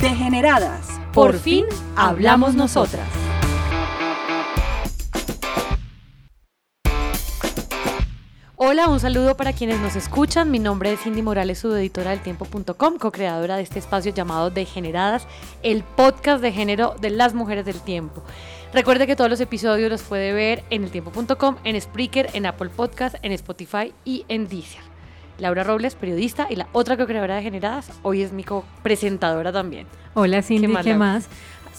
Degeneradas. Por fin hablamos nosotras. Hola, un saludo para quienes nos escuchan. Mi nombre es Cindy Morales, subeditora del tiempo.com, co-creadora de este espacio llamado Degeneradas, el podcast de género de las mujeres del tiempo. Recuerde que todos los episodios los puede ver en el tiempo.com, en Spreaker, en Apple Podcast, en Spotify y en Deezer. Laura Robles, periodista, y la otra co-creadora de Generadas, hoy es mi co-presentadora también. Hola Cindy, ¿qué ¿Qué más?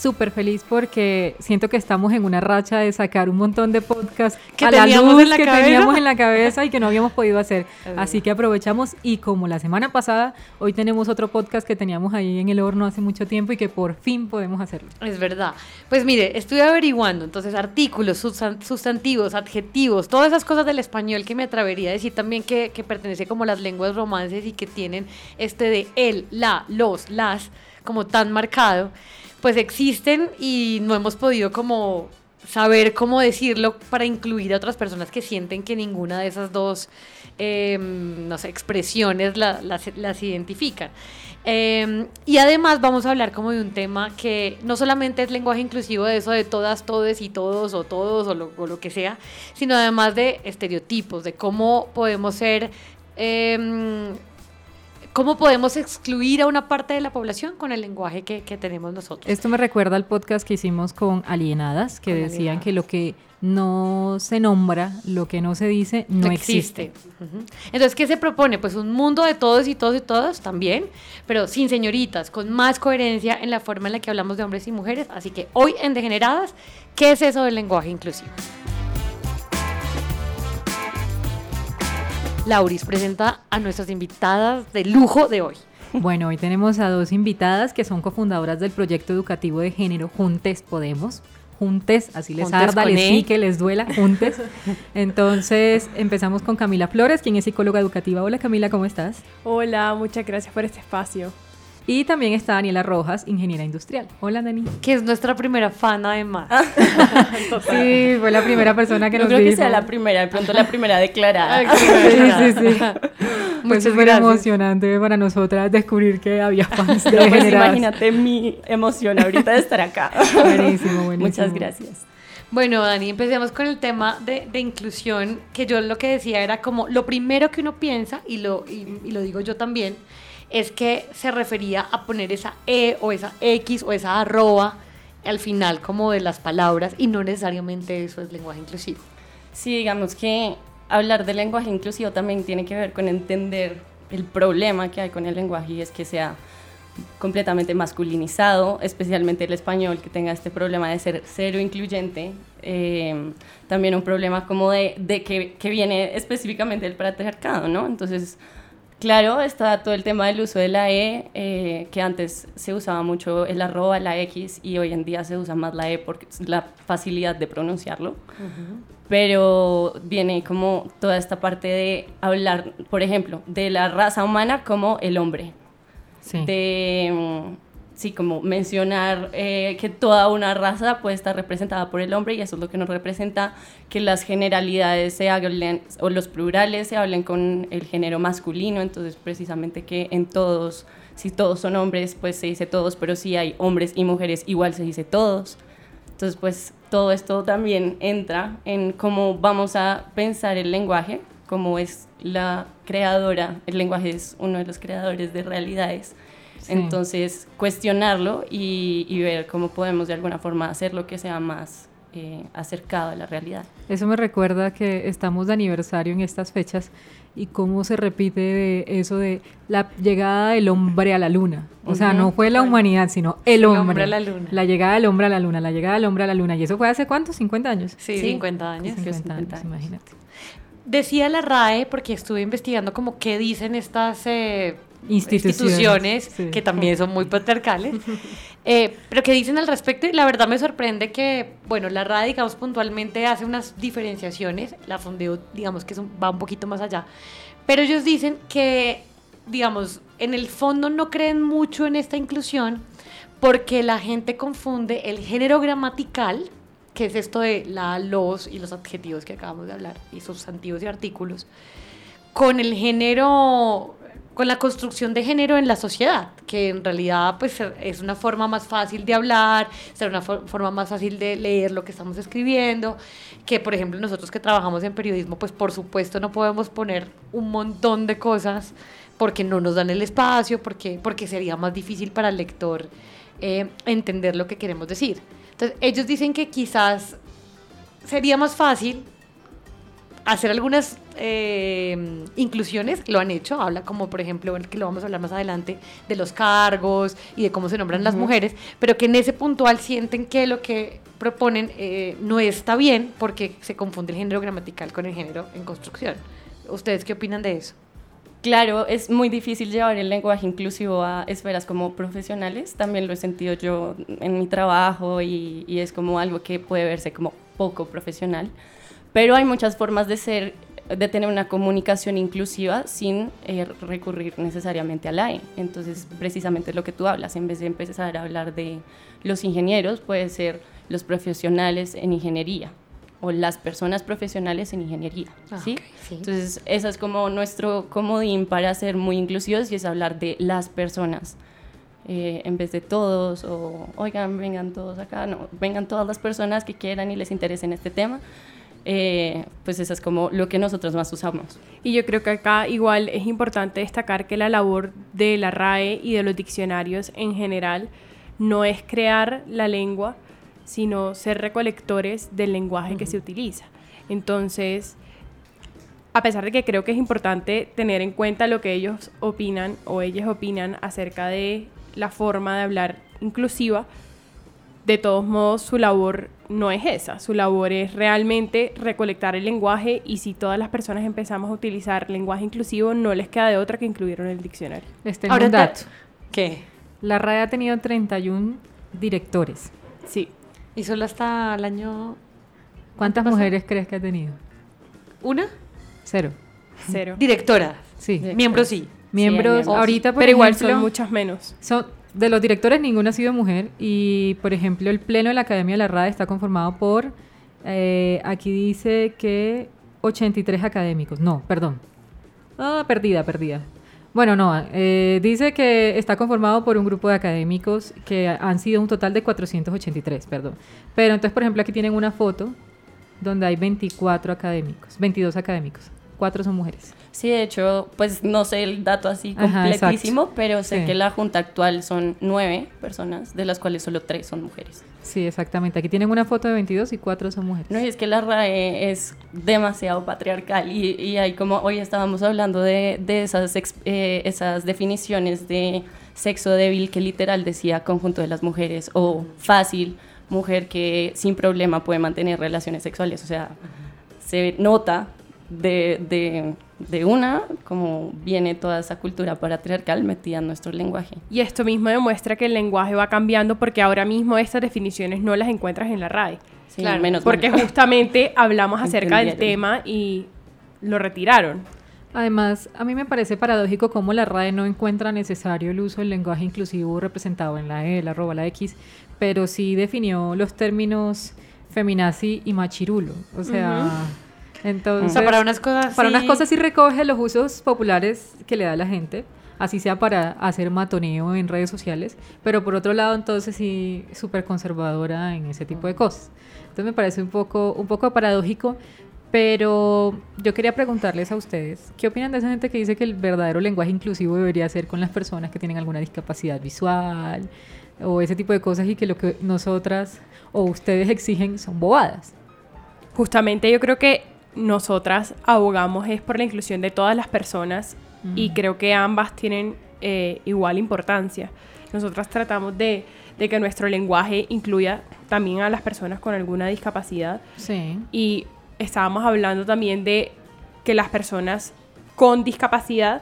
Súper feliz porque siento que estamos en una racha de sacar un montón de podcasts Que a la teníamos luz en la que cabeza. teníamos en la cabeza y que no habíamos podido hacer. Así que aprovechamos y como la semana pasada, hoy tenemos otro podcast que teníamos ahí en el horno hace mucho tiempo y que por fin podemos hacerlo. Es verdad. Pues mire, estuve averiguando, entonces artículos, sustan- sustantivos, adjetivos, todas esas cosas del español que me atrevería a decir también que, que pertenece como las lenguas romances y que tienen este de el, la, los, las, como tan marcado, pues existen y no hemos podido como saber cómo decirlo para incluir a otras personas que sienten que ninguna de esas dos eh, no sé, expresiones la- las, las identifican. Eh, y además vamos a hablar como de un tema que no solamente es lenguaje inclusivo de eso de todas, todes y todos o todos o lo, o lo que sea, sino además de estereotipos, de cómo podemos ser... eh, ¿Cómo podemos excluir a una parte de la población con el lenguaje que, que tenemos nosotros? Esto me recuerda al podcast que hicimos con Alienadas, que Con decían Alienadas. que lo que no se nombra, lo que no se dice, no, existe. Ujú. Entonces, ¿qué se propone? Pues un mundo de todos y todos y todas también, pero sin señoritas, con más coherencia en la forma en la que hablamos de hombres y mujeres. Así que hoy en Degeneradas, ¿qué es eso del lenguaje inclusivo? Lauris presenta a nuestras invitadas de lujo de hoy. Bueno, hoy tenemos a dos invitadas que son cofundadoras del proyecto educativo de género Juntes Podemos. Juntes, así les Juntes arda, les E. sí que les duela, Juntes. Entonces, empezamos con Camila Flores, quien es psicóloga educativa. Hola Camila, ¿cómo estás? Hola, muchas gracias por este espacio. Y también está Daniela Rojas, ingeniera industrial. Hola Dani. Que es nuestra primera fan además. Sí, fue la primera persona que No nos creo que dijo. sea la primera, de pronto la primera declarada. Sí, sí, sí. Fue Muchas súper gracias. emocionante para nosotras descubrir que había fans de No, pues imagínate mi emoción ahorita de estar acá. Buenísimo, buenísimo. Muchas gracias. Bueno, Dani, empecemos con el tema de, de inclusión, que yo lo que decía era como lo primero que uno piensa, y lo, y, y lo digo yo también, es que se refería a poner esa E o esa X o esa arroba al final como de las palabras, y no necesariamente eso es lenguaje inclusivo. Sí, digamos que hablar de lenguaje inclusivo también tiene que ver con entender el problema que hay con el lenguaje y es que sea completamente masculinizado, especialmente el español que tenga este problema de ser cero incluyente. Eh, también un problema como de, de que, que viene específicamente del patriarcado, ¿no? Entonces, claro, está todo el tema del uso de la E, eh, que antes se usaba mucho el arroba, la X, y hoy en día se usa más la E por la facilidad de pronunciarlo. Pero viene como toda esta parte de hablar, por ejemplo, de la raza humana como el hombre, Sí. de, mm, sí, como mencionar eh, que toda una raza puede estar representada por el hombre y eso es lo que nos representa que las generalidades se hablen, o los plurales se hablen con el género masculino, entonces precisamente que en todos, si todos son hombres, pues se dice todos, pero si hay hombres y mujeres, igual se dice todos. Entonces, pues todo esto también entra en cómo vamos a pensar el lenguaje, cómo es la creadora, el lenguaje es uno de los creadores de realidades. Sí. Entonces, cuestionarlo y, y ver cómo podemos de alguna forma hacerlo que sea más eh, acercado a la realidad. Eso me recuerda que estamos de aniversario en estas fechas y cómo se repite de eso de la llegada del hombre a la luna. O sea, Ujú. no fue la humanidad, sino el El hombre. hombre a la luna. La llegada del hombre a la luna, la llegada del hombre a la luna. ¿Y eso fue hace cuánto? ¿50 años? Sí, Sí. 50 años. 50 años, 50 años. imagínate. decía la RAE, porque estuve investigando como qué dicen estas eh, Instituciones, sí. que también son muy patriarcales, eh, pero que dicen al respecto y la verdad me sorprende que, bueno, la RAE, digamos, puntualmente hace unas diferenciaciones, la Fondeo, digamos que va un poquito más allá, pero ellos dicen que, digamos, en el fondo no creen mucho en esta inclusión porque la gente confunde el género gramatical, que es esto de la, los y los adjetivos que acabamos de hablar, y sustantivos y artículos, con el género, con la construcción de género en la sociedad, que en realidad pues es una forma más fácil de hablar, será una for- forma más fácil de leer lo que estamos escribiendo, que por ejemplo nosotros que trabajamos en periodismo, pues por supuesto no podemos poner un montón de cosas porque no nos dan el espacio, porque, porque sería más difícil para el lector eh, entender lo que queremos decir. Entonces ellos dicen que quizás sería más fácil hacer algunas eh, inclusiones, lo han hecho, habla como por ejemplo, que lo vamos a hablar más adelante, de los cargos y de cómo se nombran las mujeres, pero que en ese puntual sienten que lo que proponen eh, no está bien porque se confunde el género gramatical con el género en construcción. ¿Ustedes qué opinan de eso? Claro, es muy difícil llevar el lenguaje inclusivo a esferas como profesionales. También lo he sentido yo en mi trabajo y, y es como algo que puede verse como poco profesional. Pero hay muchas formas de ser, de tener una comunicación inclusiva sin eh, recurrir necesariamente al AE. Entonces, precisamente lo que tú hablas, en vez de empezar a hablar de los ingenieros, puede ser los profesionales en ingeniería o las personas profesionales en ingeniería. Ah, ¿sí? ok, sí. Entonces, esa es como nuestro comodín para ser muy inclusivos y es hablar de las personas. eh, en vez de todos, o oigan, vengan todos acá, no, vengan todas las personas que quieran y les interese en este tema. Eh, pues eso es como lo que nosotros más usamos. Y yo creo que acá igual es importante destacar que la labor de la RAE y de los diccionarios en general no es crear la lengua, sino ser recolectores del lenguaje que se utiliza. Entonces, a pesar de que creo que es importante tener en cuenta lo que ellos opinan o ellas opinan acerca de la forma de hablar inclusiva, de todos modos su labor no es esa, su labor es realmente recolectar el lenguaje y si todas las personas empezamos a utilizar lenguaje inclusivo no les queda de otra que incluirlo en el diccionario. Ahora un te- dato. ¿Qué? La RAE ha tenido 31 directores. Sí. ¿Y solo hasta el año ¿Cuántas mujeres crees que ha tenido? una? Cero. Cero. Directora. Sí. Miembros sí. Miembros, miembros. ahorita, por Pero igual son muchas menos. son- de los directores ninguna ha sido mujer y, por ejemplo, el pleno de la Academia de la RAE está conformado por, eh, aquí dice que 83 académicos. No, perdón. Ah, perdida, perdida. Bueno, no, eh, dice que está conformado por un grupo de académicos que han sido un total de 483, perdón. Pero entonces, por ejemplo, aquí tienen una foto donde hay 24 académicos, 22 académicos. Cuatro son mujeres. Sí, de hecho, pues no sé el dato así Ajá, completísimo, exacto. pero sé Sí. que la junta actual son nueve personas, de las cuales solo tres son mujeres. Sí, exactamente. Aquí tienen una foto de 22 y cuatro son mujeres. No, y es que la RAE es demasiado patriarcal y, y hay como hoy estábamos hablando de, de esas, eh, esas definiciones de sexo débil que literal decía conjunto de las mujeres o fácil, mujer que sin problema puede mantener relaciones sexuales. O sea, se nota de, de, de una como viene toda esa cultura patriarcal metida en nuestro lenguaje. Y esto mismo demuestra que el lenguaje va cambiando porque ahora mismo estas definiciones no las encuentras en la RAE. Sí, Claro, menos Porque mal. justamente hablamos acerca del tema y lo retiraron. Además, a mí me parece paradójico cómo la RAE no encuentra necesario el uso del lenguaje inclusivo representado en la E, la arroba, la X, pero sí definió los términos feminazi y machirulo. O sea, entonces... O sea, para unas cosas Para unas sí- cosas sí recoge los usos populares que le da la gente, así sea para hacer matoneo en redes sociales, pero por otro lado entonces sí súper conservadora en ese tipo de cosas. Entonces me parece un poco, un poco paradójico, pero yo quería preguntarles a ustedes, ¿qué opinan de esa gente que dice que el verdadero lenguaje inclusivo debería ser con las personas que tienen alguna discapacidad visual o ese tipo de cosas y que lo que nosotras o ustedes exigen son bobadas? Justamente yo creo que nosotras abogamos es por la inclusión de todas las personas y creo que ambas tienen eh, igual importancia. Nosotras tratamos de, de que nuestro lenguaje incluya también a las personas con alguna discapacidad Sí. y estábamos hablando también de que las personas con discapacidad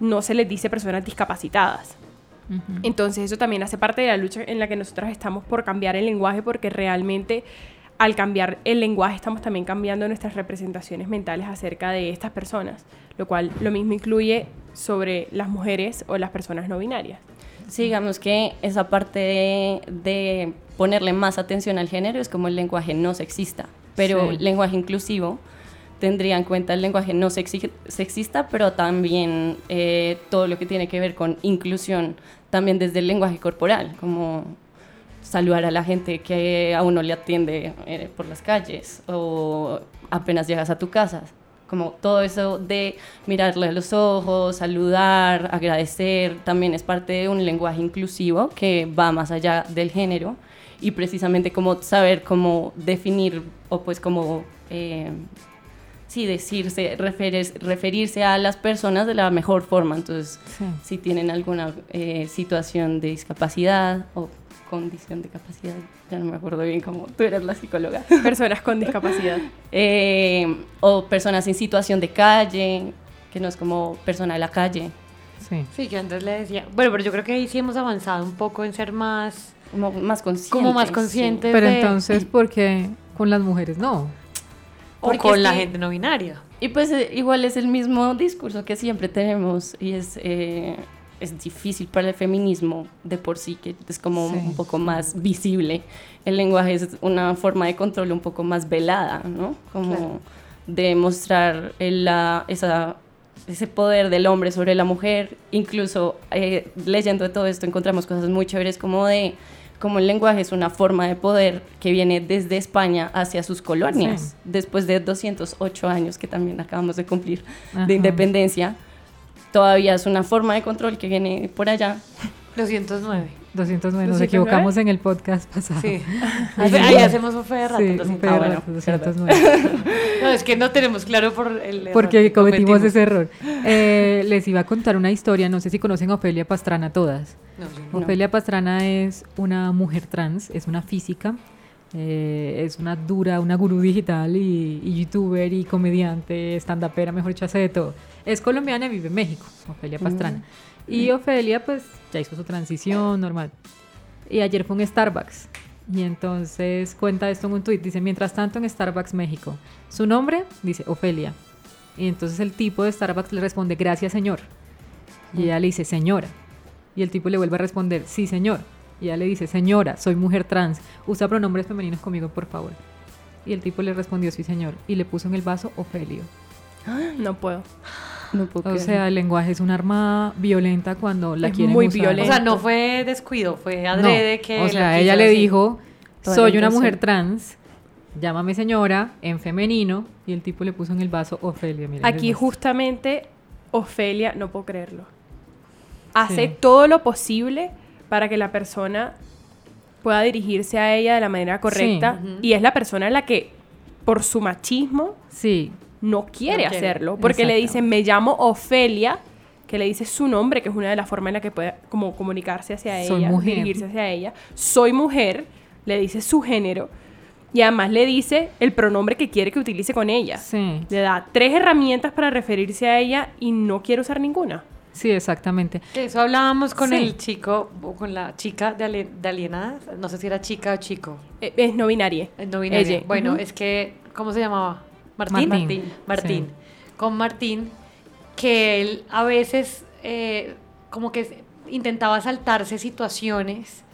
no se les dice personas discapacitadas. Entonces eso también hace parte de la lucha en la que nosotras estamos por cambiar el lenguaje porque realmente al cambiar el lenguaje estamos también cambiando nuestras representaciones mentales acerca de estas personas, lo cual lo mismo incluye sobre las mujeres o las personas no binarias. Sí, digamos que esa parte de, de ponerle más atención al género es como el lenguaje no sexista, pero Sí. el lenguaje inclusivo tendría en cuenta el lenguaje no sexi- sexista, pero también eh, todo lo que tiene que ver con inclusión, también desde el lenguaje corporal, como saludar a la gente que a uno le atiende eh, por las calles o apenas llegas a tu casa. Como todo eso de mirarle a los ojos, saludar, agradecer, también es parte de un lenguaje inclusivo que va más allá del género y precisamente como saber cómo definir o pues como eh, sí decirse referes- referirse a las personas de la mejor forma entonces Sí. si tienen alguna eh, situación de discapacidad o condición de capacidad ya no me acuerdo bien cómo tú eres la psicóloga Personas con discapacidad. Eh, o personas en situación de calle que no es como persona de la calle Sí. Sí, que antes le decía. Bueno, pero yo creo que ahí sí hemos avanzado un poco en ser más. como más conscientes Como más sí. conscientes. Pero de- entonces, ¿por qué con las mujeres no? O con la que- gente no binaria. Y pues eh, igual es el mismo discurso que siempre tenemos y es, eh, es difícil para el feminismo de por sí, que es como Sí. un poco más visible. El lenguaje es una forma de control un poco más velada, ¿no? Como Claro. de mostrar la- esa, ese poder del hombre sobre la mujer. Incluso eh, leyendo de todo esto encontramos cosas muy chéveres como de como el lenguaje es una forma de poder que viene desde España hacia sus colonias, Sí. después de 208 años que también acabamos de cumplir Ajá. de independencia, todavía es una forma de control que viene por allá. 209. 209, nos 209. equivocamos en el podcast pasado. Sí. Ahí hacemos un fe de rato. Sí, un 200. fe de Ah, bueno, rato, 209. No, es que no tenemos claro por el error Porque que cometimos ese error. Eh, les iba a contar una historia, no sé si conocen a Ofelia Pastrana todas. No, sí. No. Ofelia Pastrana es una mujer trans, es una física, eh, es una dura, una gurú digital y, y youtuber y comediante, stand-upera, mejor dicho, hace de todo. Es colombiana y vive en México, Ofelia Pastrana. Y Ofelia, pues, ya hizo su transición normal. Y ayer fue un Starbucks. Y entonces cuenta esto en un tweet. Dice, mientras tanto en Starbucks México. Su nombre, dice, Ofelia. Y entonces el tipo de Starbucks le responde, gracias señor. Y ella le dice, señora. Y el tipo le vuelve a responder, sí señor. Y ella le dice, señora, soy mujer trans. Usa pronombres femeninos conmigo, por favor. Y el tipo le respondió, sí señor. Y le puso en el vaso Ofelio. No puedo. No puedo O creer. sea, el lenguaje es un arma violenta cuando la Es quieren muy usar. O violento. sea, no fue descuido, fue No, adrede que. O sea, ella le dijo, Toda soy una mujer trans, llámame señora, en femenino, y el tipo le puso en el vaso Ofelia. miren, Aquí justamente Ofelia, no puedo creerlo, hace Sí. todo lo posible para que la persona pueda dirigirse a ella de la manera correcta y es la persona la que por su machismo Sí, no quiere No quiere. hacerlo. Porque le dicen me llamo Ofelia que le dice su nombre que es una de las formas en la que puede como comunicarse hacia Soy ella mujer. dirigirse hacia ella. Soy mujer le dice su género. Y además le dice el pronombre que quiere que utilice con ella. Sí, le da tres herramientas para referirse a ella y no quiere usar ninguna. Sí, exactamente. Eso hablábamos con Sí. el chico, o con la chica de, ali- de alienadas. No sé si era chica o chico. Eh, Es no binaria. Eh, No binaria. Ella. Bueno, es que, ¿cómo se llamaba? Martín. Martín. Martín. Sí. Con Martín, que él a veces eh, como que intentaba saltarse situaciones,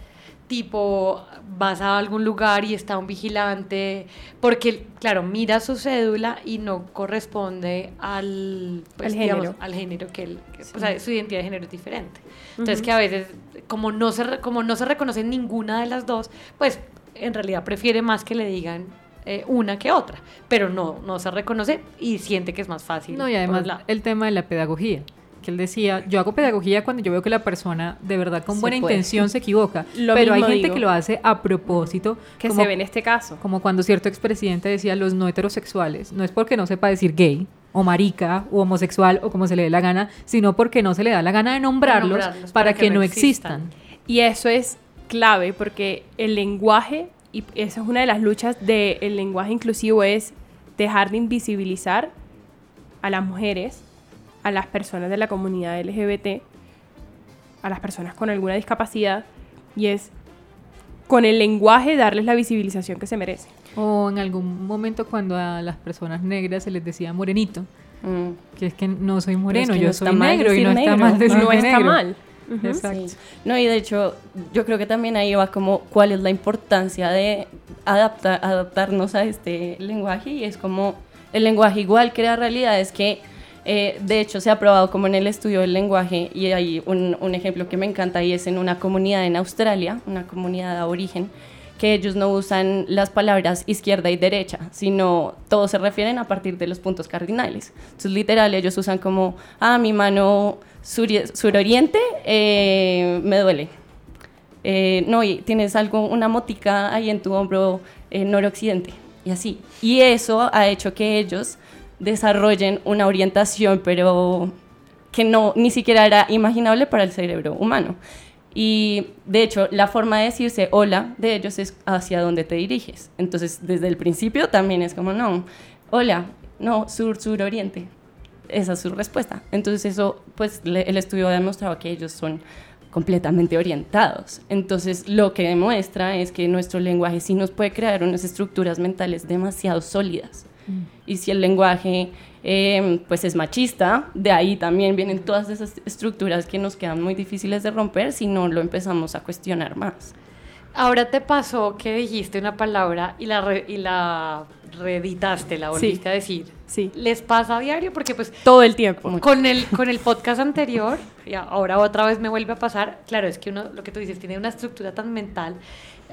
tipo vas a algún lugar y está un vigilante, porque claro, mira su cédula y no corresponde al, pues, Al digamos, género. al género que él, o sea, su identidad de género es diferente. Entonces que a veces, como no, se, como no se reconoce ninguna de las dos, pues en realidad prefiere más que le digan eh, una que otra, pero no, no se reconoce y siente que es más fácil. No, y además el tema de la pedagogía, que él decía, yo hago pedagogía cuando yo veo que la persona de verdad con Se buena puede. intención se equivoca, Lo pero hay gente digo. que lo hace a propósito, Que como, se ve en este caso. como cuando cierto expresidente decía los no heterosexuales, no es porque no sepa decir gay o marica o homosexual o como se le dé la gana, sino porque no se le da la gana de nombrarlos, nombrarlos para, que, no existan. Y eso es clave porque el lenguaje, y esa es una de las luchas del lenguaje inclusivo, es dejar de invisibilizar a las mujeres, a las personas de la comunidad LGBT, a las personas con alguna discapacidad, y es con el lenguaje darles la visibilización que se merece. O en algún momento cuando a las personas negras se les decía morenito, Mm. que es que no soy moreno, que no yo está soy mal negro y no está negro. mal decir No está negro. mal. Exacto. Sí. No, y de hecho, yo creo que también ahí va como cuál es la importancia de adaptar, adaptarnos a este lenguaje y es como el lenguaje igual crea realidades que eh, de hecho se ha probado como en el estudio del lenguaje y hay un, ejemplo que me encanta y es en una comunidad en Australia, una comunidad de aborigen, que ellos no usan las palabras izquierda y derecha, sino todos se refieren a partir de los puntos cardinales. Entonces, literal, ellos usan como, ah, mi mano suri- suroriente eh, me duele. Eh, no, y tienes algo, una motica ahí en tu hombro noroccidente, y así. Y eso ha hecho que ellos desarrollen una orientación, pero que no ni siquiera era imaginable para el cerebro humano. Y de hecho, la forma de decirse hola de ellos es hacia dónde te diriges. Entonces, desde el principio también es como, no, hola, no, sur, sur, oriente. Esa es su respuesta. Entonces, eso, pues el estudio ha demostrado que ellos son completamente orientados. Entonces, lo que demuestra es que nuestro lenguaje sí nos puede crear unas estructuras mentales demasiado sólidas. Y si el lenguaje eh, pues es machista, de ahí también vienen todas esas estructuras que nos quedan muy difíciles de romper si no lo empezamos a cuestionar más. Ahora te pasó que dijiste una palabra y la, re- y la reeditaste, la Sí. volviste a decir. Sí, ¿Les pasa a diario? Porque pues todo el tiempo. con el, con el podcast anterior, y ahora otra vez me vuelve a pasar, claro, es que uno, lo que tú dices, tiene una estructura tan mental.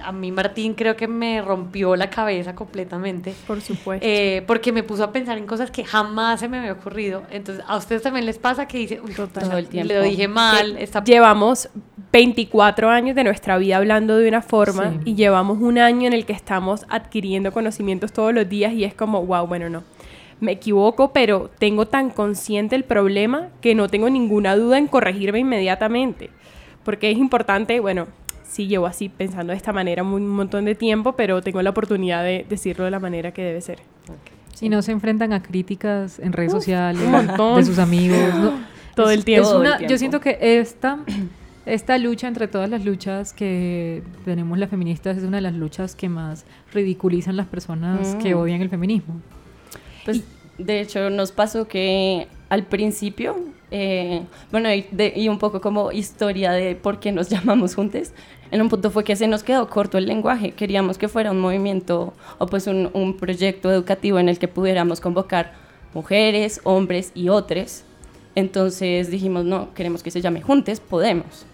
A mí Martín creo que me rompió la cabeza completamente. Por supuesto. eh, porque me puso a pensar en cosas que jamás se me había ocurrido. Entonces, a ustedes también les pasa que dicen, uy, Todo o sea, el tiempo. le dije mal, está Llevamos 24 años de nuestra vida hablando de una forma Sí. y llevamos un año en el que estamos adquiriendo conocimientos todos los días y es como, wow, bueno, no. Me equivoco, pero tengo tan consciente el problema que no tengo ninguna duda en corregirme inmediatamente. Porque es importante, bueno, sí llevo así pensando de esta manera un montón de tiempo, pero tengo la oportunidad de decirlo de la manera que debe ser. Y no se enfrentan a críticas en redes sociales, un montón. de sus amigos. ¿no? Todo Es- el tiempo. es Todo el una- tiempo. Yo siento que esta, esta lucha entre todas las luchas que tenemos las feministas es una de las luchas que más ridiculizan las personas que Mm. odian el feminismo. Pues, de hecho, nos pasó que al principio, eh, bueno, y, de- un poco como historia de por qué nos llamamos juntes, en un punto fue que se nos quedó corto el lenguaje. Queríamos que fuera un movimiento o pues un, un proyecto educativo en el que pudiéramos convocar mujeres, hombres y otros. Entonces dijimos, no, queremos que se llame Juntes, podemos.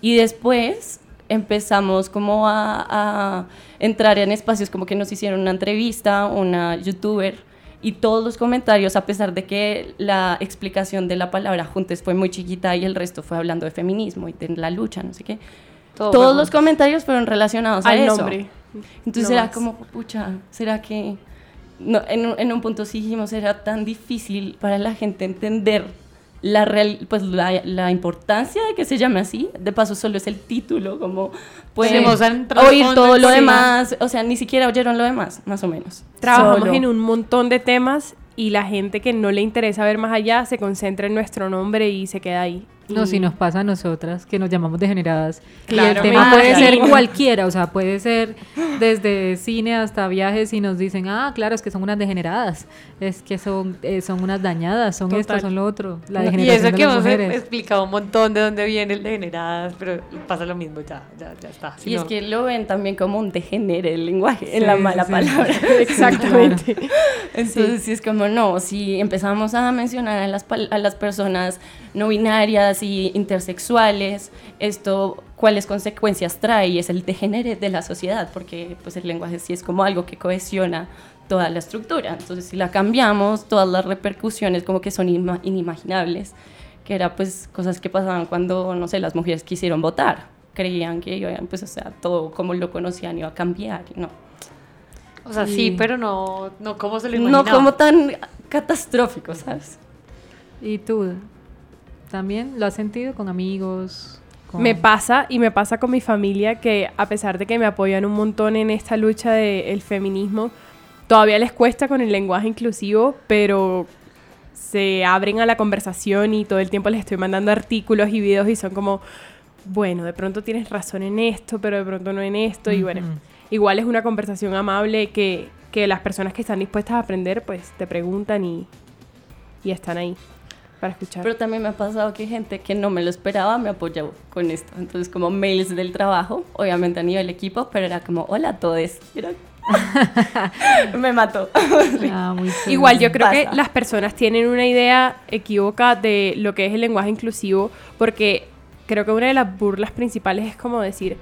Y después empezamos como a, a entrar en espacios como que nos hicieron una entrevista, una youtuber, y todos los comentarios, a pesar de que la explicación de la palabra juntes fue muy chiquita y el resto fue hablando de feminismo y de la lucha, no sé qué, todo todos los comentarios fueron relacionados a Al eso. nombre. Entonces No era más. como, pucha, ¿será que...? No, en, un- en un punto sí dijimos, era tan difícil para la gente entender la, real, pues, la, la importancia de que se llame así. De paso, solo es el título, como pueden oír todo lo demás. O sea, ni siquiera oyeron lo demás, más o menos. Trabajamos Solo. en un montón de temas y la gente que no le interesa ver más allá se concentra en nuestro nombre y se queda ahí. No, Y- si nos pasa a nosotras, que nos llamamos degeneradas. y Claro, el me tema puede ser cualquiera, o sea, puede ser desde cine hasta viajes y nos dicen, ah, claro, es que son unas degeneradas, es que son, eh, son unas dañadas, son esto, Total. son lo otro. La Y degeneración eso de que las hemos mujeres. explicado un montón de dónde viene el degeneradas, pero pasa lo mismo, ya, ya, ya está. Si Y es no- que lo ven también como un degenere el lenguaje, en Sí, la sí, mala sí. palabra. Exactamente. Entonces, sí. es como, no, si empezamos a mencionar a las, a las personas no binarias y intersexuales, esto, ¿cuáles consecuencias trae? Y es el degenere de la sociedad, porque pues el lenguaje sí es como algo que cohesiona toda la estructura. Entonces, si la cambiamos, todas las repercusiones como que son inimaginables, que era pues cosas que pasaban cuando, no sé, las mujeres quisieron votar. Creían que iban, pues, o sea, todo como lo conocían iba a cambiar, no. o sea, sí, Sí. pero no, no como se lo No imaginaba. como tan catastrófico, ¿sabes? ¿Y tú? ¿También lo has sentido con amigos? con- Me pasa y me pasa con mi familia que a pesar de que me apoyan un montón en esta lucha del feminismo, todavía les cuesta con el lenguaje inclusivo, pero se abren a la conversación y todo el tiempo les estoy mandando artículos y videos y son como, bueno, de pronto tienes razón en esto, pero de pronto no en esto. Y bueno, igual es una conversación amable que, que las personas que están dispuestas a aprender, pues te preguntan y, y están ahí para escuchar. Pero también me ha pasado que gente que no me lo esperaba me apoyó con esto. Entonces, como mails del trabajo, obviamente a nivel equipo, pero era como, hola a todos. Era- me mató. Ah. Igual yo creo que las personas tienen una idea equívoca de lo que es el lenguaje inclusivo porque creo que una de las burlas principales es como decir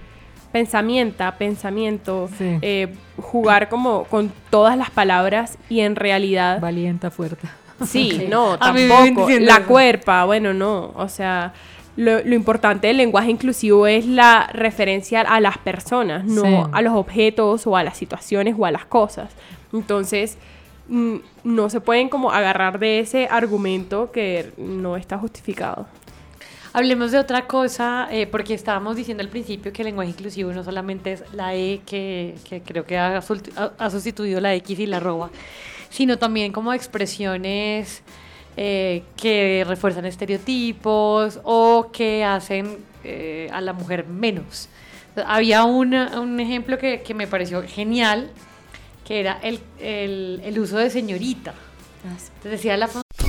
pensamienta, pensamiento, Sí. eh, jugar como con todas las palabras y en realidad Valienta, fuerte. Sí, no, tampoco. La eso. cuerpa, bueno, no. O sea, lo, lo importante del lenguaje inclusivo es la referencia a las personas, no Sí. a los objetos o a las situaciones o a las cosas. Entonces, mm, no se pueden como agarrar de ese argumento que no está justificado. Hablemos de otra cosa, eh, porque estábamos diciendo al principio que el lenguaje inclusivo no solamente es la E, que, que creo que ha- ha sustituido la X y la arroba, sino también como expresiones eh, que refuerzan estereotipos o que hacen eh, a la mujer menos. Había una- un ejemplo que, que me pareció genial, que era el, el- el uso de señorita. Entonces decía la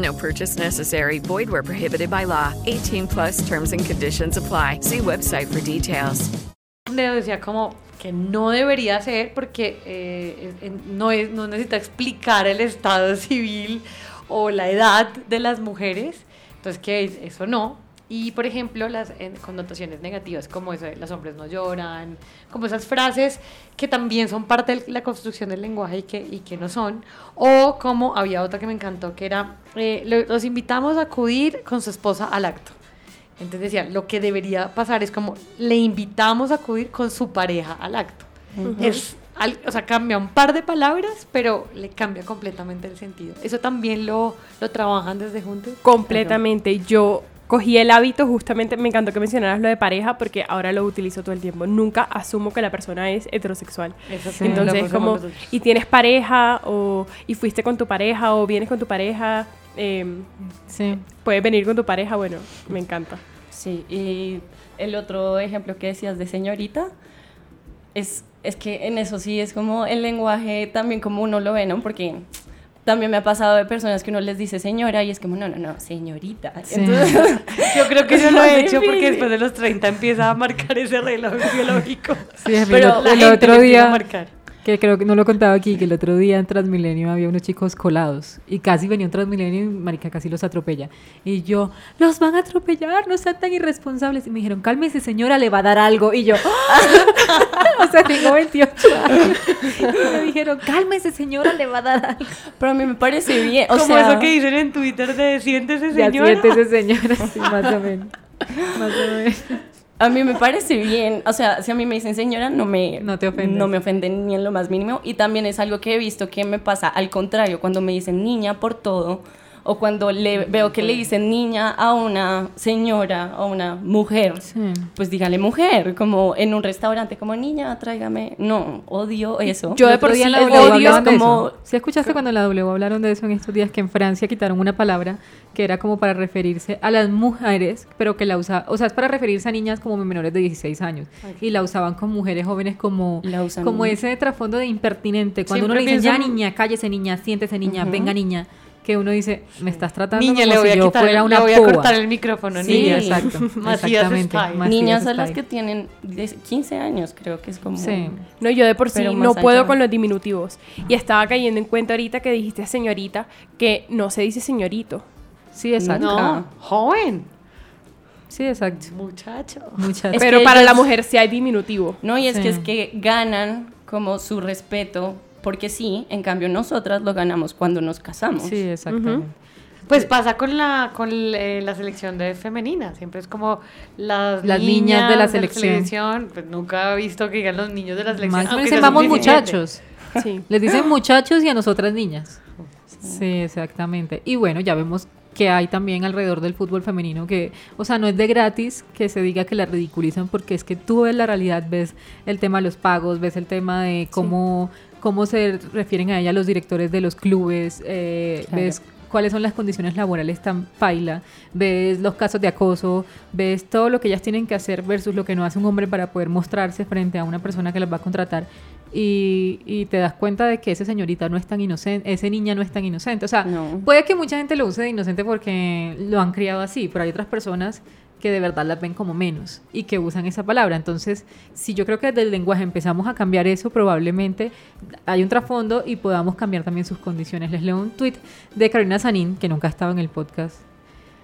No purchase necessary. Void where prohibited by law. 18 plus terms and conditions apply. See website for details. como que no debería ser porque eh, no, es, no necesita explicar el estado civil o la edad de las mujeres, entonces que es- eso no. Y por ejemplo, las en- connotaciones negativas como eso de los hombres no lloran, como esas frases que también son parte de la construcción del lenguaje y que, y que no son. O como había otra que me encantó que era, eh, lo- los invitamos a acudir con su esposa al acto. Entonces decía, lo que debería pasar es como le invitamos a acudir con su pareja al acto. Es, al- o sea, cambia un par de palabras, pero le cambia completamente el sentido. Eso también lo, lo trabajan desde juntos. Completamente. Yo cogí el hábito, justamente me encantó que mencionaras lo de pareja porque ahora lo utilizo todo el tiempo. Nunca asumo que la persona es heterosexual. Eso sí, Entonces, como, y tienes pareja, o y fuiste con tu pareja, o vienes con tu pareja, em, Sí. puedes venir con tu pareja, bueno, me encanta. Sí, y el otro ejemplo que decías de señorita, es, es que en eso sí es como el lenguaje también como uno lo ve, ¿no? Porque también me ha pasado de personas que uno les dice señora y es como, no, no, no, señorita. Sí. Entonces, Yo creo que yo lo he hecho porque después de los 30 empieza a marcar ese reloj biológico. Sí, Pero el, otro le empieza a día, marcar. Que creo que no lo he contado aquí, que el otro día en Transmilenio había unos chicos colados y casi venía un Transmilenio y marica casi los atropella. Y yo, los van a atropellar, no sean tan irresponsables. Y me dijeron, cálmese señora, le va a dar algo. Y yo, o sea, tengo 28 años. Y me dijeron, cálmese señora, le va a dar algo. pero a mí me parece bien, o Como sea, eso que dicen en Twitter de siéntese Ya señora. siéntese señora, sí, más o menos. Más o menos. A mí me parece bien, o sea, si a mí me dicen señora, no me, No te ofendes. no me ofenden ni en lo más mínimo. Y también es algo que he visto que me pasa al contrario, cuando me dicen niña por todo, o cuando le, veo que le dicen niña a una señora o una mujer, Sí. pues dígale mujer, como en un restaurante, como niña, tráigame. No, odio eso. Yo de por día sí en la odio W de como-. ¿Sí escuchaste cuando en la W hablaron de eso en estos días que en Francia quitaron una palabra que era como para referirse a las mujeres, pero que la usa, o sea, es para referirse a niñas como menores de 16 años y la usaban con mujeres jóvenes como La usan- como ese trasfondo de impertinente, cuando uno le dice ya niña, cállese niña, siéntese niña, venga niña. Que uno dice, me estás tratando Niña, como le voy si a yo quitar, fuera una le voy a púa. cortar el micrófono, Sí, niña. exacto, exactamente. A las style. que tienen 10, 15 años, creo que es como... Sí. No, yo de por sí no puedo con los diminutivos. Y estaba cayendo en cuenta ahorita que dijiste señorita, que no se dice señorito. Sí, exacto. No, joven, Sí, exacto. muchacho. Muchas Es Pero para la mujer sí hay diminutivo. No, y es Sí. que es que ganan como su respeto, porque sí, en cambio nosotras lo ganamos cuando nos casamos. Sí, exactamente. Pues pasa con la con eh, la selección de femenina, siempre es como las, Las niñas de la selección. Pues nunca he visto que digan los niños de la selección. Aunque dicen, vamos 17. muchachos. Sí. Les dicen muchachos y a nosotras niñas. Sí, exactamente. Y bueno, ya vemos que hay también alrededor del fútbol femenino que, o sea, no es de gratis que se diga que la ridiculizan porque es que tú ves la realidad, ves el tema de los pagos, ves el tema de cómo, cómo se refieren a ella los directores de los clubes, eh, Claro. ves cuáles son las condiciones laborales tan paila, ves los casos de acoso, ves todo lo que ellas tienen que hacer versus lo que no hace un hombre para poder mostrarse frente a una persona que las va a contratar y, y te das cuenta de que esa señorita no es tan inocente, ese niña no es tan inocente. O sea, No. puede que mucha gente lo use de inocente porque lo han criado así, pero hay otras personas que de verdad las ven como menos y que usan esa palabra. Entonces, si yo creo que desde el lenguaje empezamos a cambiar eso, probablemente hay un trasfondo y podamos cambiar también sus condiciones. Les leo un tweet de Carolina Sanín, que nunca ha estado en el podcast.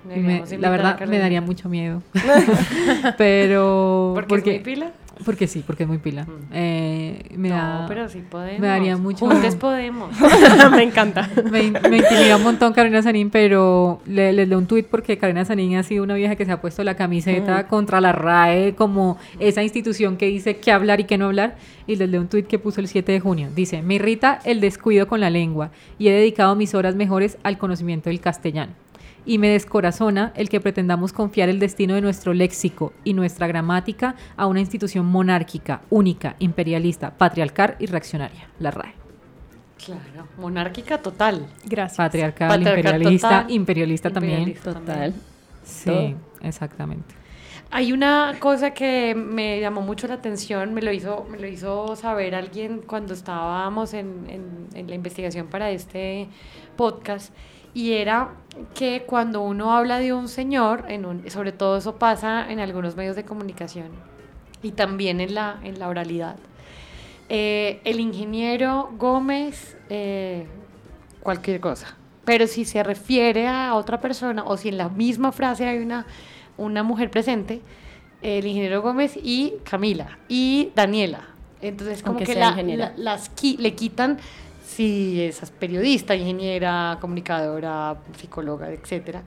Me- la verdad me daría mucho miedo. pero ¿Porque, es muy pila? Porque sí, porque es muy pila. Eh, me no, da, pero sí podemos. me daría mucho- Juntos podemos. Me encanta. me, me intimida un montón Carolina Sanín, pero le, les leo un tuit porque Carolina Sanín ha sido una vieja que se ha puesto la camiseta contra la RAE como esa institución que dice qué hablar y qué no hablar. Y les leo un tuit que puso el 7 de junio. Dice, me irrita el descuido con la lengua y he dedicado mis horas mejores al conocimiento del castellano. Y me descorazona el que pretendamos confiar el destino de nuestro léxico y nuestra gramática a una institución monárquica, única, imperialista, patriarcal y reaccionaria, la RAE. Claro, monárquica total. Gracias. Patriarcal, Patriarcal imperialista, total. imperialista también. Imperialista Total. Sí, exactamente. Hay una cosa que me llamó mucho la atención, me lo hizo, me lo hizo saber alguien cuando estábamos en, en- en la investigación para este podcast, y era que cuando uno habla de un señor, en un- sobre todo eso pasa en algunos medios de comunicación y también en la, en la oralidad. Eh, el ingeniero Gómez, eh, cualquier cosa. Pero si se refiere a otra persona o si en la misma frase hay una, una mujer presente, el ingeniero Gómez y Camila y Daniela. Entonces como Aunque que la- la- las qui- le quitan si es periodista, ingeniera, comunicadora, psicóloga, etcétera.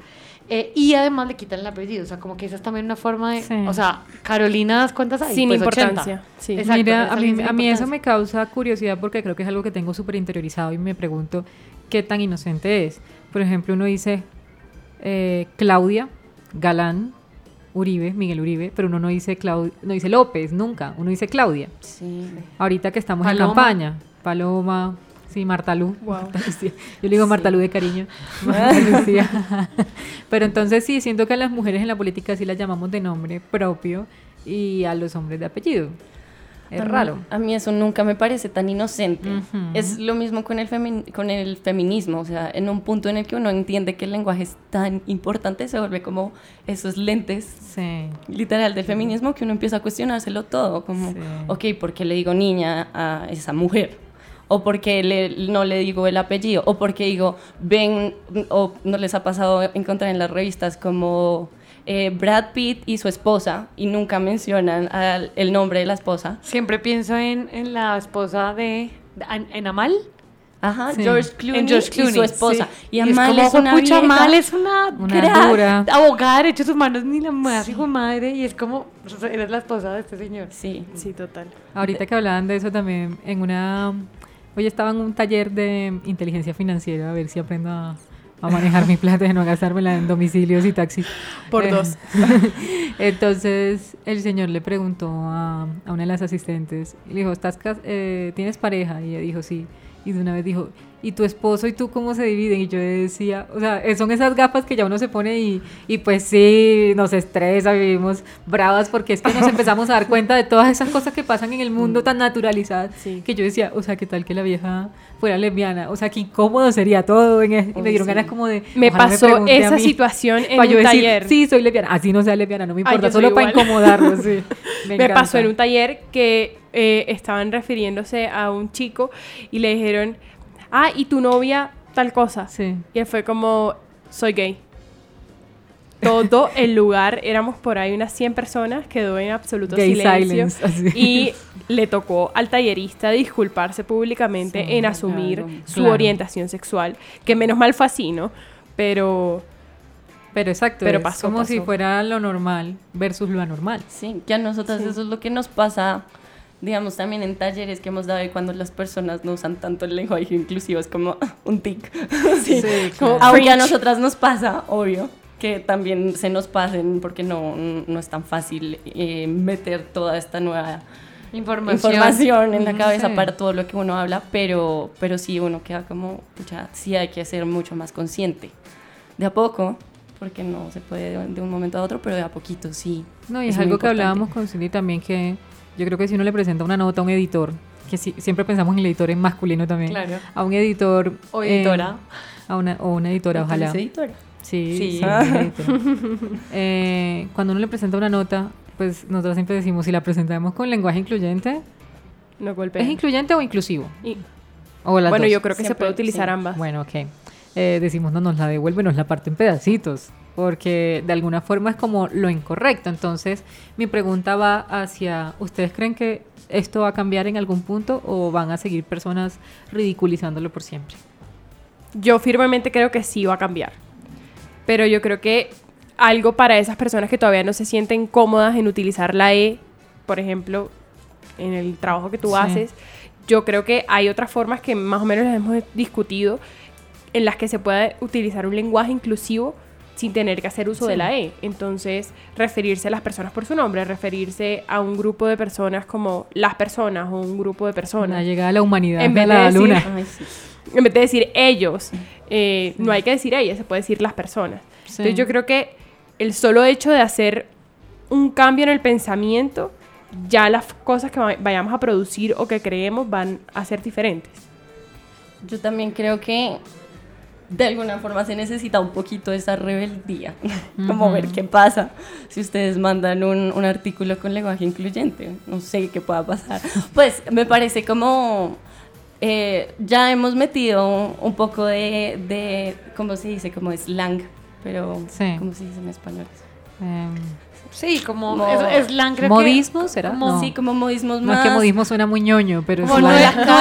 Eh, y además le quitan el apellido, o sea, como que esa es también una forma de... Sí. O sea, Carolina, ¿cuántas hay? Sin Pues 80. importancia, sí. Exacto, Mira, a mí, misma a mí eso me causa curiosidad porque creo que es algo que tengo súper interiorizado y me pregunto qué tan inocente es. Por ejemplo, uno dice eh, Claudia, Galán, Uribe, Miguel Uribe, pero uno no dice, Clau- no dice López, nunca. Uno dice Claudia. Sí. Ahorita que estamos Paloma. en campaña. Paloma, sí, Marta Lu. Wow. Marta Lucía. Yo le digo Marta Lu de cariño. Marta Lucía. Pero entonces sí, siento que a las mujeres en la política sí las llamamos de nombre propio y a los hombres de apellido. Es raro. A mí eso nunca me parece tan inocente. Ujú. Es lo mismo con el, femi- con el feminismo. O sea, en un punto en el que uno entiende que el lenguaje es tan importante, se vuelve como esos lentes Sí. literal del feminismo que uno empieza a cuestionárselo todo. Como, Sí. ok, ¿por qué le digo niña a esa mujer? O por qué le, no le digo el apellido. O por qué digo, ven, o no les ha pasado encontrar en las revistas como eh, Brad Pitt y su esposa y nunca mencionan al- el nombre de la esposa. Siempre pienso en, en la esposa de... ¿En, en Amal? Ajá, Sí. George Clooney, en George y Clooney. su esposa. sí. Y Amal es es, como, una pucha, vieja. Amal es una, Una crack, dura. abogada, de derechos humanos, ni la más hijo de madre, y es como, eres la esposa de este señor. Sí. Sí, total. Ahorita que hablaban de eso también, en una... Hoy estaba en un taller de inteligencia financiera, a ver si aprendo a, a manejar mi plata y no gastármela en domicilios y taxis. Por Eh, dos. Entonces el señor le preguntó a, a una de las asistentes, le dijo, ¿Estás eh, ¿tienes pareja? Y ella dijo, sí. Y de una vez dijo, ¿y tu esposo y tú cómo se dividen? Y yo decía, o sea, eh, son esas gafas que ya uno se pone y, y pues sí, nos estresa, vivimos bravas porque es que nos empezamos a dar cuenta de todas esas cosas que pasan en el mundo tan naturalizadas Sí. que yo decía, o sea, ¿qué tal que la vieja fuera lesbiana? O sea, qué incómodo sería todo. en es- y me dieron ganas como de... Me pasó esa mí situación en un decir, taller. sí, soy lesbiana. Así no sea lesbiana, no me importa, solo para incomodarlo, sí. Me, pasó en un taller que eh, estaban refiriéndose a un chico y le dijeron, ah, ¿y tu novia tal cosa? Sí. Y él fue como, soy gay. Todo el lugar, éramos por ahí unas 100 personas, quedó en absoluto Gay silencio. silence. Y le tocó al tallerista disculparse públicamente Sí, en asumir claro. su Claro. orientación sexual. Que menos mal fue así, ¿no? Pero Pero exacto, Pero es pasó, como si pasó. fuera lo normal versus lo anormal. Sí, que a nosotras eso es lo que nos pasa, digamos, también en talleres que hemos dado y cuando las personas no usan tanto el lenguaje inclusivo, es como un tic. sí, Sí, como- claro. Aunque a nosotras nos pasa, obvio, que también se nos pasen porque no, no es tan fácil eh, meter toda esta nueva Información. información en la Mm, cabeza sí. para todo lo que uno habla, pero, pero sí uno queda como, pucha, sí hay que ser mucho más consciente. De a poco, porque no se puede de, un momento a otro, pero de a poquito sí. No, y es, muy algo que hablábamos con Cindy también que yo creo que si uno le presenta una nota a un editor, que sí- siempre pensamos en el editor en masculino también, Claro. a un editor O eh, editora. a una, o una editora, ojalá. Entonces, editora. Sí, Sí. editora. Eh, cuando uno le presenta una nota, pues nosotros siempre decimos, si la presentamos con lenguaje incluyente, no golpea. ¿es incluyente o inclusivo? Y- O las bueno, dos. yo creo que se puede utilizar sí. ambas. Bueno, ok. Eh, decimos, no nos la devuelve, nos la parte en pedacitos, porque de alguna forma es como lo incorrecto. Entonces, mi pregunta va hacia, ¿ustedes creen que esto va a cambiar en algún punto o van a seguir personas ridiculizándolo por siempre? Yo firmemente creo que sí va a cambiar. Pero yo creo que algo para esas personas que todavía no se sienten cómodas en utilizar la E, por ejemplo, en el trabajo que tú Sí. haces, yo creo que hay otras formas que más o menos las hemos discutido en las que se puede utilizar un lenguaje inclusivo sin tener que hacer uso de la E. Entonces, referirse a las personas por su nombre, referirse a un grupo de personas como las personas o un grupo de personas. llegada a la humanidad En vez de la decir- luna. Ay, sí. En vez de decir ellos, eh, no hay que decir ellas, se puede decir las personas. Sí. Entonces yo creo que el solo hecho de hacer un cambio en el pensamiento, ya las cosas que va- vayamos a producir o que creemos van a ser diferentes. Yo también creo que de alguna forma se necesita un poquito esa rebeldía, como ver qué pasa si ustedes mandan un, un artículo con lenguaje incluyente. No sé qué pueda pasar. Pues me parece como eh, ya hemos metido un poco de, de, ¿cómo se dice? Como slang, pero Sí. ¿cómo se dice en español? Sí, como Mo- es, slang creo ¿Modismo que, será? como- No. Sí, como modismos no más... es que modismo suena muy ñoño, pero es slang. es como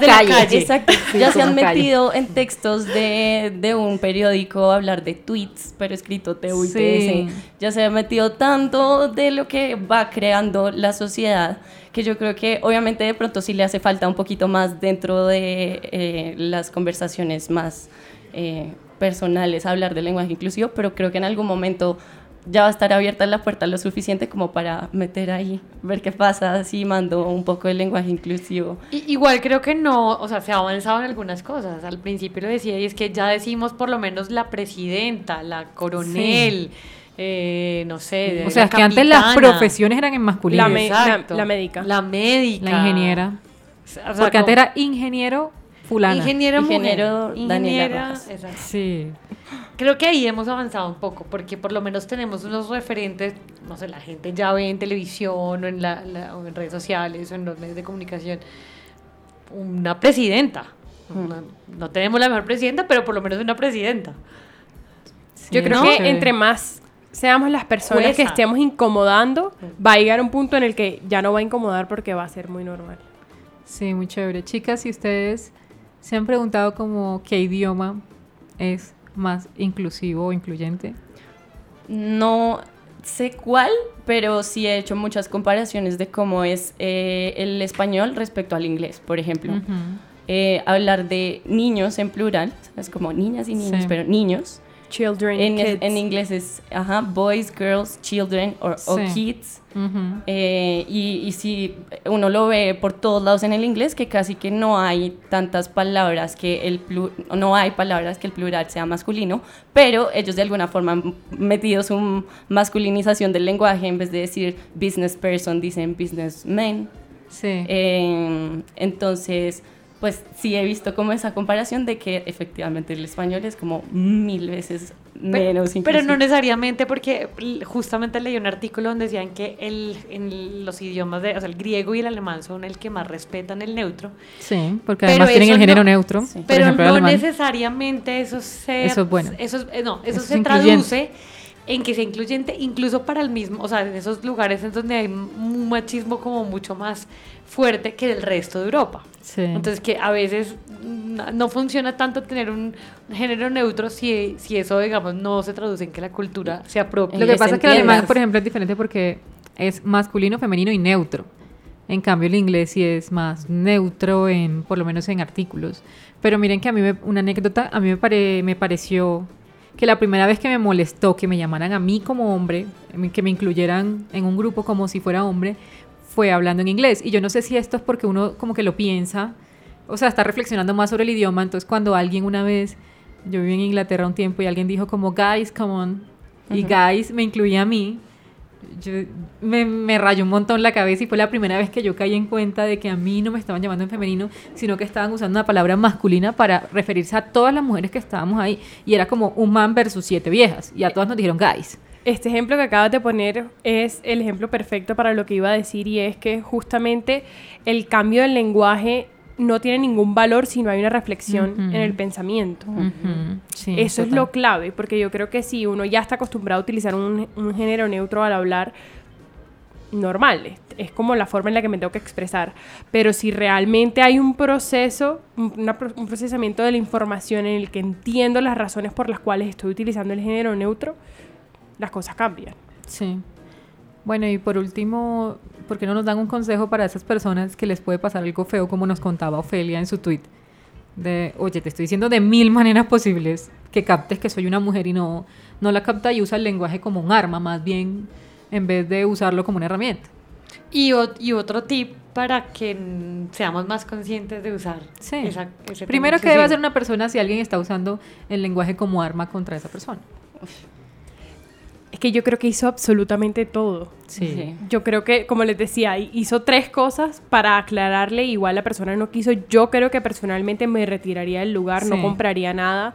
de la calle. calle. Exacto. Sí, ya se han calle. metido en textos de, de un periódico a hablar de tweets, pero escrito TU y Sí. Ya se ha metido tanto de lo que va creando la sociedad que yo creo que obviamente de pronto sí le hace falta un poquito más dentro de eh, las conversaciones más eh, personales hablar del lenguaje inclusivo, pero creo que en algún momento ya va a estar abierta la puerta lo suficiente como para meter ahí, ver qué pasa si mando un poco de lenguaje inclusivo. Igual creo que no, o sea, se ha avanzado en algunas cosas. Al principio lo decía, y es que ya decimos por lo menos la presidenta, la coronel, eh, no sé. O sea, la es que antes las profesiones eran en masculino. La me- la médica. La médica. La ingeniera. O sea, Porque como- antes era ingeniero fulana. Ingeniero, Ingeniero mujer. Daniela Ingeniera, Rojas. exacto. Sí. Creo que ahí hemos avanzado un poco, porque por lo menos tenemos unos referentes, no sé, la gente ya ve en televisión o en, la, la- o en redes sociales o en los medios de comunicación una presidenta. Una- no tenemos la mejor presidenta, pero por lo menos una presidenta. Yo creo ¿no? que entre más seamos las personas que estemos incomodando, va a llegar un punto en el que ya no va a incomodar porque va a ser muy normal. Sí, muy chévere. Chicas, si ustedes se han preguntado como qué idioma es más inclusivo o incluyente. No sé cuál, pero sí he hecho muchas comparaciones de cómo es eh, el español respecto al inglés, por ejemplo. Eh, hablar de niños en plural, es como niñas y niños, Sí. pero niños, Children, En, es- en inglés es ajá, boys, girls, children or, o kids. Eh, y, y si uno lo ve por todos lados en el inglés, que casi que no hay tantas palabras que el plu- no hay palabras que el plural sea masculino, pero ellos de alguna forma han metido su masculinización del lenguaje, en vez de decir business person, dicen businessman. Sí. Eh, entonces, pues sí he visto como esa comparación de que efectivamente el español es como mil veces menos. Pero, pero no necesariamente porque justamente leí un artículo donde decían que el, en los idiomas, de, o sea, el griego y el alemán son el que más respetan el neutro. Sí, porque además tienen el género no- neutro. Sí. Pero ejemplo, no alemán. necesariamente eso se... Eso es bueno. Eso, es- eh, no, eso, Eso es se traduce en que sea incluyente incluso para el mismo, o sea, en esos lugares en donde hay un machismo como mucho más fuerte que el resto de Europa. Sí. Entonces que a veces no, funciona tanto tener un género neutro si, si eso, digamos, no se traduce en que la cultura se apropie. Lo que pasa es que el alemán, por ejemplo, es diferente porque es masculino, femenino y neutro. En cambio, el inglés sí es más neutro, en, por lo menos en artículos. Pero miren que a mí, me- una anécdota, a mí me, pare- me pareció que la primera vez que me molestó que me llamaran a mí como hombre, que me incluyeran en un grupo como si fuera hombre, fue hablando en inglés. Y yo no sé si esto es porque uno como que lo piensa, o sea, está reflexionando más sobre el idioma. Entonces, cuando alguien una vez, yo viví en Inglaterra un tiempo y alguien dijo como, guys, come on, y guys me incluía a mí, yo me, me rayó un montón la cabeza y fue la primera vez que yo caí en cuenta de que a mí no me estaban llamando en femenino, sino que estaban usando una palabra masculina para referirse a todas las mujeres que estábamos ahí. Y era como un man versus siete viejas. Y a todas nos dijeron guys. Este ejemplo que acabas de poner es el ejemplo perfecto para lo que iba a decir y es que justamente el cambio del lenguaje no tiene ningún valor si no hay una reflexión Ujú. en el pensamiento. Ujú, sí, Eso es total. lo clave, porque yo creo que si uno ya está acostumbrado a utilizar un, un género neutro al hablar, normal, es, es como la forma en la que me tengo que expresar. Pero si realmente hay un proceso, un, una un procesamiento de la información en el que entiendo las razones por las cuales estoy utilizando el género neutro, las cosas cambian. Sí. Bueno, y por último, ¿por qué no nos dan un consejo para esas personas que les puede pasar algo feo, como nos contaba Ofelia en su tweet? De, oye, te estoy diciendo de mil maneras posibles que captes que soy una mujer y no, no la capta y usa el lenguaje como un arma, más bien en vez de usarlo como una herramienta. Y, o- y otro tip para que seamos más conscientes de usar Sí. esa- ese Primero, ¿qué debe hacer una persona si alguien está usando el lenguaje como arma contra esa persona? Es que yo creo que hizo absolutamente todo. Sí. Yo creo que, como les decía, hi- hizo tres cosas para aclararle. Igual la persona no quiso. Yo creo que personalmente me retiraría del lugar, no compraría nada,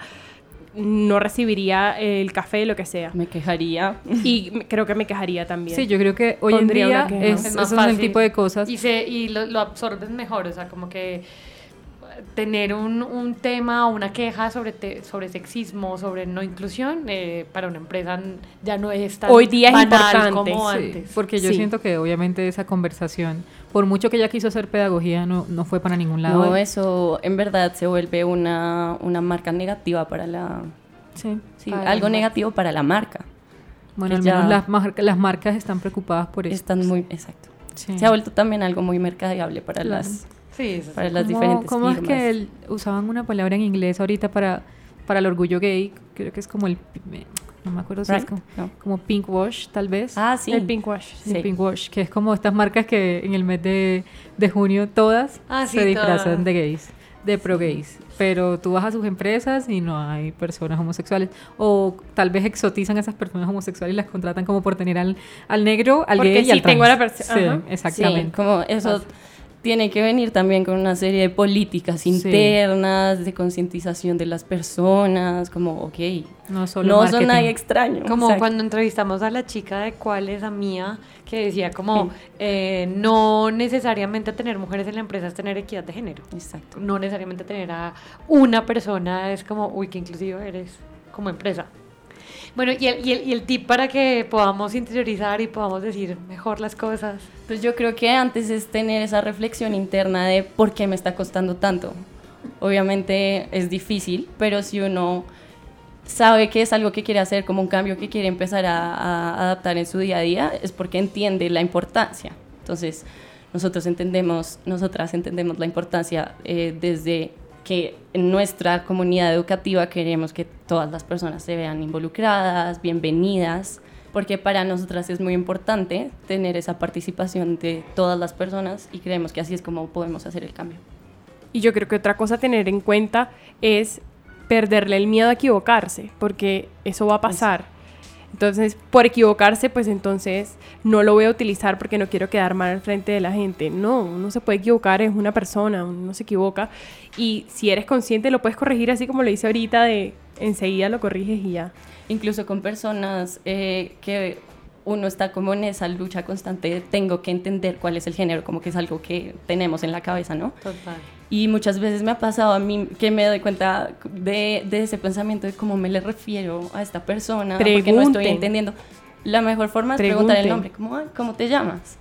no recibiría el café, lo que sea. Me quejaría. Y creo que me quejaría también. Sí, yo creo que hoy en día es, Es más esos son el tipo de cosas. Y, se, y lo, lo absorbes mejor, o sea, como que tener un, un tema o una queja sobre, te- sobre sexismo, sobre no inclusión, eh, para una empresa ya no es tan Hoy día es banal importante, como Sí, antes. porque yo Sí. siento que obviamente esa conversación, por mucho que ella quiso hacer pedagogía, no, no fue para ningún lado. No, eso en verdad se vuelve una, una marca negativa para la... Sí. Sí, Para algo la- negativo para la marca. Bueno, al menos las, mar- las marcas están preocupadas por eso. Están muy... Exacto. Sí. Se ha vuelto también algo muy mercadeable para Claro. las, Sí, eso sí. para las ¿Cómo- diferentes ¿Cómo es firmas. que el- usaban una palabra en inglés ahorita para, para el orgullo gay? Creo que es como el... No me acuerdo si es Right, como, no. como pink wash, tal vez. Ah, sí. El pinkwash. El sí. pink wash, que es como estas marcas que en el mes de, de junio todas Ah, sí, se disfrazan todas. de gays, de pro gays. Pero tú vas a sus empresas y no hay personas homosexuales. O tal vez exotizan a esas personas homosexuales y las contratan como por tener al, al negro, al Porque gay y sí al trans. tengo a la perso- Sí, exactamente. Sí, como eso tiene que venir también con una serie de políticas Sí. internas, de concientización de las personas, como, ok, No solo no son nadie extraño. Como exacto. cuando entrevistamos a la chica de cuál es a mía, que decía como, Sí. eh, no necesariamente tener mujeres en la empresa es tener equidad de género. Exacto. No necesariamente tener a una persona es como, uy, qué inclusivo eres como empresa. Bueno, y el, y, el, y el tip para que podamos interiorizar y podamos decir mejor las cosas. Pues yo creo que antes es tener esa reflexión interna de por qué me está costando tanto. Obviamente es difícil, pero si uno sabe que es algo que quiere hacer, como un cambio que quiere empezar a, a adaptar en su día a día, es porque entiende la importancia. Entonces, nosotros entendemos, nosotras entendemos la importancia eh, desde que en nuestra comunidad educativa queremos que todas las personas se vean involucradas, bienvenidas, porque para nosotras es muy importante tener esa participación de todas las personas y creemos que así es como podemos hacer el cambio. Y yo creo que otra cosa a tener en cuenta es perderle el miedo a equivocarse, porque eso va a pasar. Entonces, por equivocarse, pues entonces no lo voy a utilizar porque no quiero quedar mal al frente de la gente. No, uno se puede equivocar, es una persona, uno se equivoca. Y si eres consciente, lo puedes corregir así como lo hice ahorita, de enseguida lo corriges y ya. Incluso con personas eh, que uno está como en esa lucha constante de tengo que entender cuál es el género, como que es algo que tenemos en la cabeza, ¿no? Total. Y muchas veces me ha pasado a mí que me doy cuenta de, de ese pensamiento de cómo me le refiero a esta persona, porque no estoy Pregunten. entendiendo. La mejor forma es preguntar el Pregunten. nombre, ¿cómo, "Ay, ¿cómo te llamas?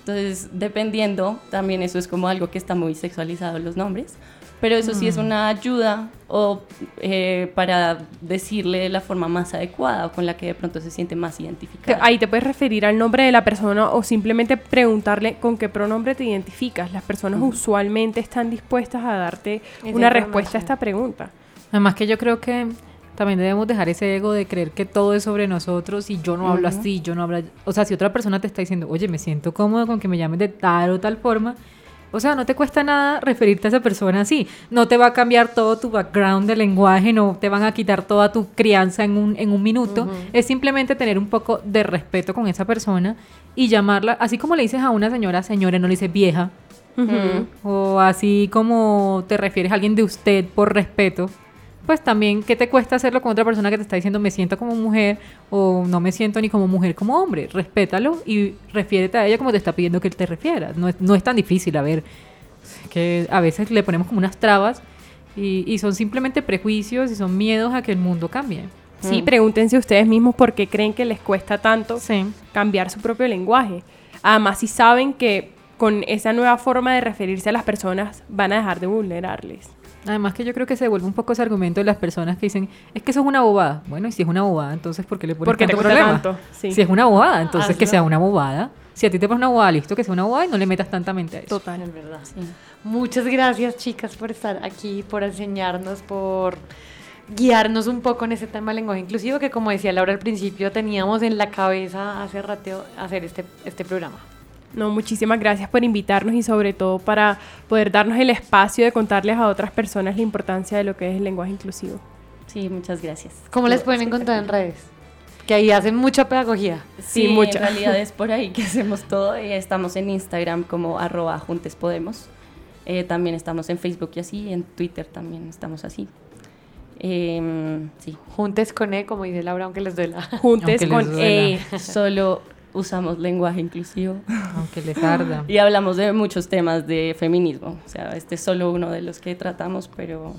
Entonces, dependiendo, también eso es como algo que está muy sexualizado, los nombres. Pero eso sí es una ayuda o eh, para decirle de la forma más adecuada o con la que de pronto se siente más identificada. Ahí te puedes referir al nombre de la persona o simplemente preguntarle con qué pronombre te identificas. Las personas usualmente están dispuestas a darte una respuesta a esta pregunta. Además que yo creo que también debemos dejar ese ego de creer que todo es sobre nosotros y yo no hablo así, yo no hablo... O sea, si otra persona te está diciendo, oye, me siento cómodo con que me llames de tal o tal forma, o sea, no te cuesta nada referirte a esa persona así. No te va a cambiar todo tu background de lenguaje, no te van a quitar toda tu crianza en un, en un minuto. Es simplemente tener un poco de respeto con esa persona y llamarla, así como le dices a una señora, señora, no le dices vieja. O así como te refieres a alguien de usted por respeto, pues también, ¿qué te cuesta hacerlo con otra persona que te está diciendo me siento como mujer o no me siento ni como mujer como hombre? Respétalo y refiérete a ella como te está pidiendo que te refieras. No es, no es tan difícil, a ver, que a veces le ponemos como unas trabas y, y son simplemente prejuicios y son miedos a que el mundo cambie. Sí, pregúntense ustedes mismos por qué creen que les cuesta tanto Sí. cambiar su propio lenguaje. Además, si saben que con esa nueva forma de referirse a las personas van a dejar de vulnerarles. Además que yo creo que se vuelve un poco ese argumento de las personas que dicen, es que eso es una bobada. Bueno, y si es una bobada, entonces ¿por qué le pones ¿Por qué te tanto problema? tanto? Sí. Si es una bobada, entonces que Hazlo. sea una bobada. Si a ti te pones una bobada, listo, que sea una bobada y no le metas tanta mente a eso. Total. Es verdad. Muchas gracias, chicas, por estar aquí, por enseñarnos, por guiarnos un poco en ese tema del lenguaje inclusivo que, como decía Laura al principio, teníamos en la cabeza hace rato hacer este, este programa. No, muchísimas gracias por invitarnos y sobre todo para poder darnos el espacio de contarles a otras personas la importancia de lo que es el lenguaje inclusivo. Sí, muchas gracias. ¿Cómo les pueden encontrar en redes? Que ahí hacen mucha pedagogía. Sí, Sí, mucho. en realidad es por ahí que hacemos todo. y estamos en Instagram como arroba juntes podemos. Eh, también estamos en Facebook y así, en Twitter también estamos así. Em, sí, Juntes con E, como dice Laura, aunque les duela. Juntes Aunque con duela. E. solo usamos lenguaje inclusivo Aunque les arda. y hablamos de muchos temas de feminismo. O sea, este es solo uno de los que tratamos, pero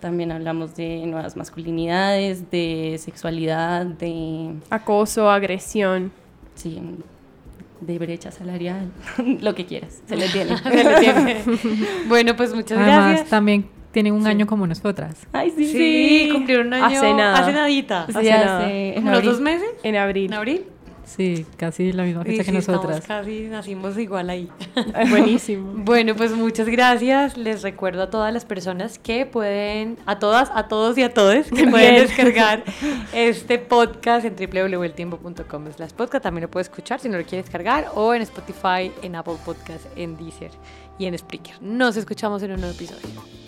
también hablamos de nuevas masculinidades, de sexualidad, de, Acoso, agresión. sí, de brecha salarial, lo que quieras, se le tiene. Se le tiene. bueno, pues muchas Además, gracias. también tienen un año como nosotras. Ay, sí, Sí, cumplieron un año Hace nada. Hace nadita. Sí, hace hace- nada. en ¿Unos abril. dos meses? En abril. ¿En abril? Sí, casi la misma fecha sí, que nosotras. casi nacimos igual ahí. Buenísimo. Bueno, pues muchas gracias. Les recuerdo a todas las personas que pueden, a todas, a todos y a todos, que pueden descargar este podcast en www.eltiempo.com. slash podcast. También lo puedes escuchar si no lo quieres descargar o en Spotify, en Apple Podcast, en Deezer y en Spreaker. Nos escuchamos en un nuevo episodio.